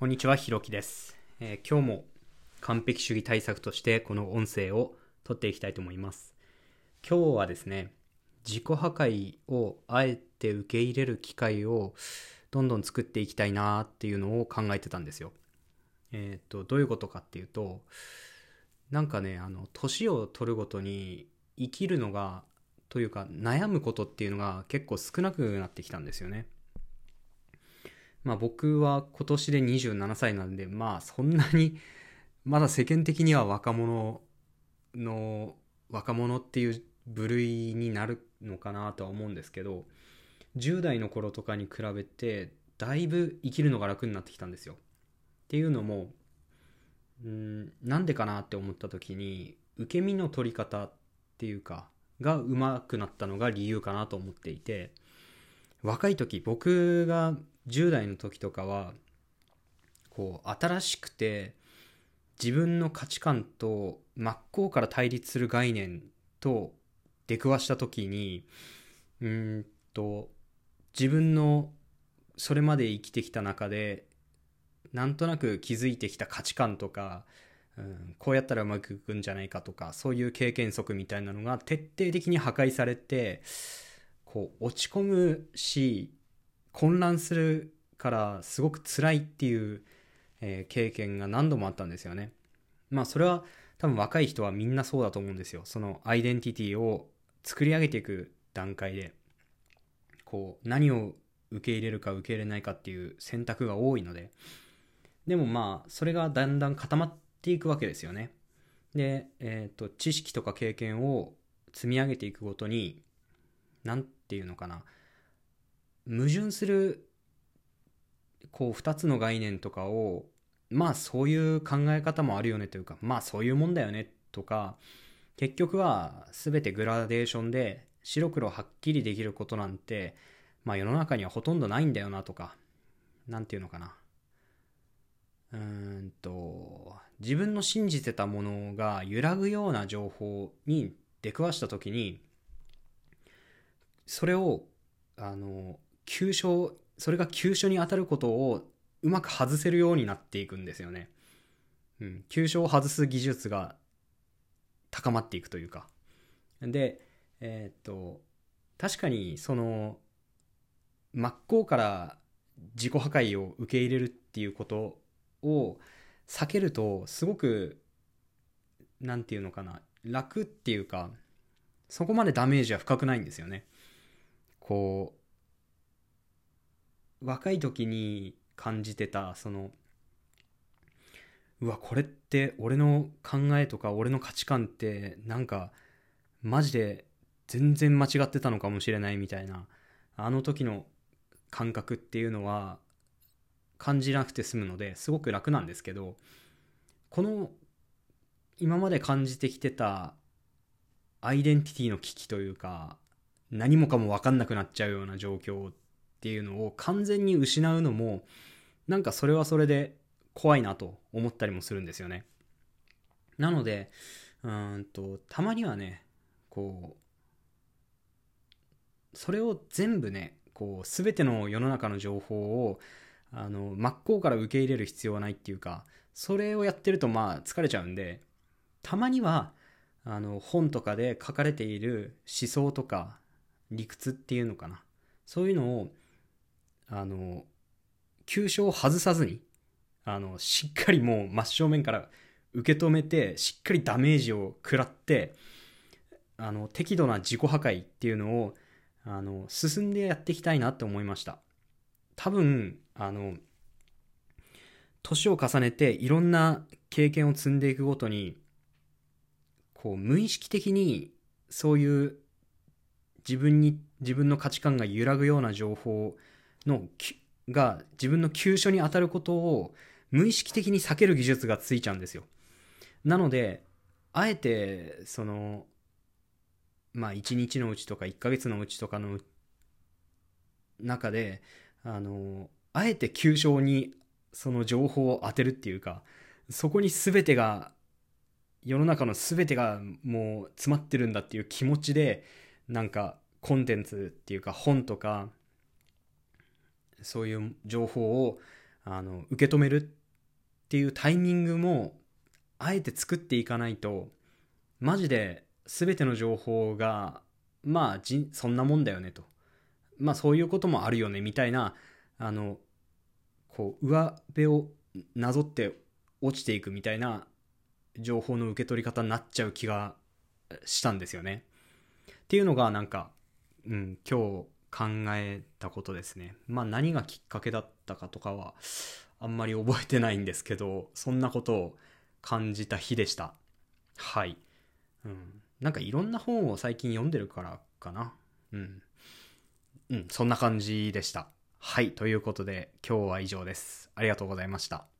こんにちは、ひろきです、えー今日も完璧主義対策としてこの音声を撮っていきたいと思います。今日はですね、自己破壊をあえて受け入れる機会をどんどん作っていきたいなっていうのを考えてたんですよ。えっ、と、どういうことかっていうと、なんかね、あの、年を取るごとに生きるのが、というか悩むことっていうのが結構少なくなってきたんですよね。まあ僕は今年で27歳なんで、まあそんなに、まだ世間的には若者の、若者っていう部類になるのかなとは思うんですけど、10代の頃とかに比べて、だいぶ生きるのが楽になってきたんですよ。っていうのも、うん、なんでかなって思った時に、受け身の取り方っていうか、が上手くなったのが理由かなと思っていて、若い時僕が10代の時とかはこう新しくて自分の価値観と真っ向から対立する概念と出くわした時にうんと自分のそれまで生きてきた中でなんとなく気づいてきた価値観とか、うん、こうやったらうまくいくんじゃないかとかそういう経験則みたいなのが徹底的に破壊されてこう落ち込むし混乱するからすごく辛いっていう、えー経験が何度もあったんですよね。まあそれは多分若い人はみんなそうだと思うんですよ。そのアイデンティティを作り上げていく段階でこう何を受け入れるか受け入れないかっていう選択が多いのででもまあそれがだんだん固まっていくわけですよね。で、えー、と知識とか経験を積み上げていくごとに何て言うのかな矛盾するこう2つの概念とかをまあそういう考え方もあるよねというかまあそういうもんだよねとか結局は全てグラデーションで白黒はっきりできることなんてまあ世の中にはほとんどないんだよなとかなんていうのかな。うんと自分の信じてたものが揺らぐような情報に出くわした時にそれをあの急所それが急所に当たることをうまく外せるようになっていくんですよね。うん、急所を外す技術が高まっていくというか。で、えーっと確かにその真っ向から自己破壊を受け入れるっていうことを避けるとすごくなんていうのかな楽っていうかそこまでダメージは深くないんですよね。こう若い時に感じてたそのうわこれって俺の考えとか俺の価値観ってなんかマジで全然間違ってたのかもしれないみたいなあの時の感覚っていうのは感じなくて済むのですごく楽なんですけどこの今まで感じてきてたアイデンティティの危機というか何もかも分かんなくなっちゃうような状況っていうのを完全に失うのもなんかそれはそれで怖いなと思ったりもするんですよね。なのでうんとたまにはねこうそれを全部ねこう全ての世の中の情報をあの真っ向から受け入れる必要はないっていうかそれをやってるとまあ疲れちゃうんでたまにはあの本とかで書かれている思想とか理屈っていうのかな。そういうのをあの急所を外さずにあのしっかりもう真正面から受け止めてしっかりダメージを食らってあの適度な自己破壊っていうのをあの進んでやっていきたいなって思いました。多分あの年を重ねていろんな経験を積んでいくごとにこう無意識的にそういう自分に自分の価値観が揺らぐような情報をのきが自分の急所に当たることを無意識的に避ける技術がついちゃうんですよ。なのであえてそのまあ1日のうちとか1ヶ月のうちとかの中であのあえて急所にその情報を当てるっていうかそこに全てが世の中の全てがもう詰まってるんだっていう気持ちでなんかコンテンツっていうか本とかそういう情報をあの受け止めるっていうタイミングもあえて作っていかないとマジで全ての情報がまあじそんなもんだよねとまあそういうこともあるよねみたいなあのこう上辺をなぞって落ちていくみたいな情報の受け取り方になっちゃう気がしたんですよね。っていうのがなんか、うん、今日考えたことですね。まあ何がきっかけだったかとかはあんまり覚えてないんですけど、そんなことを感じた日でした。はい。うん。なんかいろんな本を最近読んでるからかな。うん。うん、そんな感じでした。はい。ということで今日は以上です。ありがとうございました。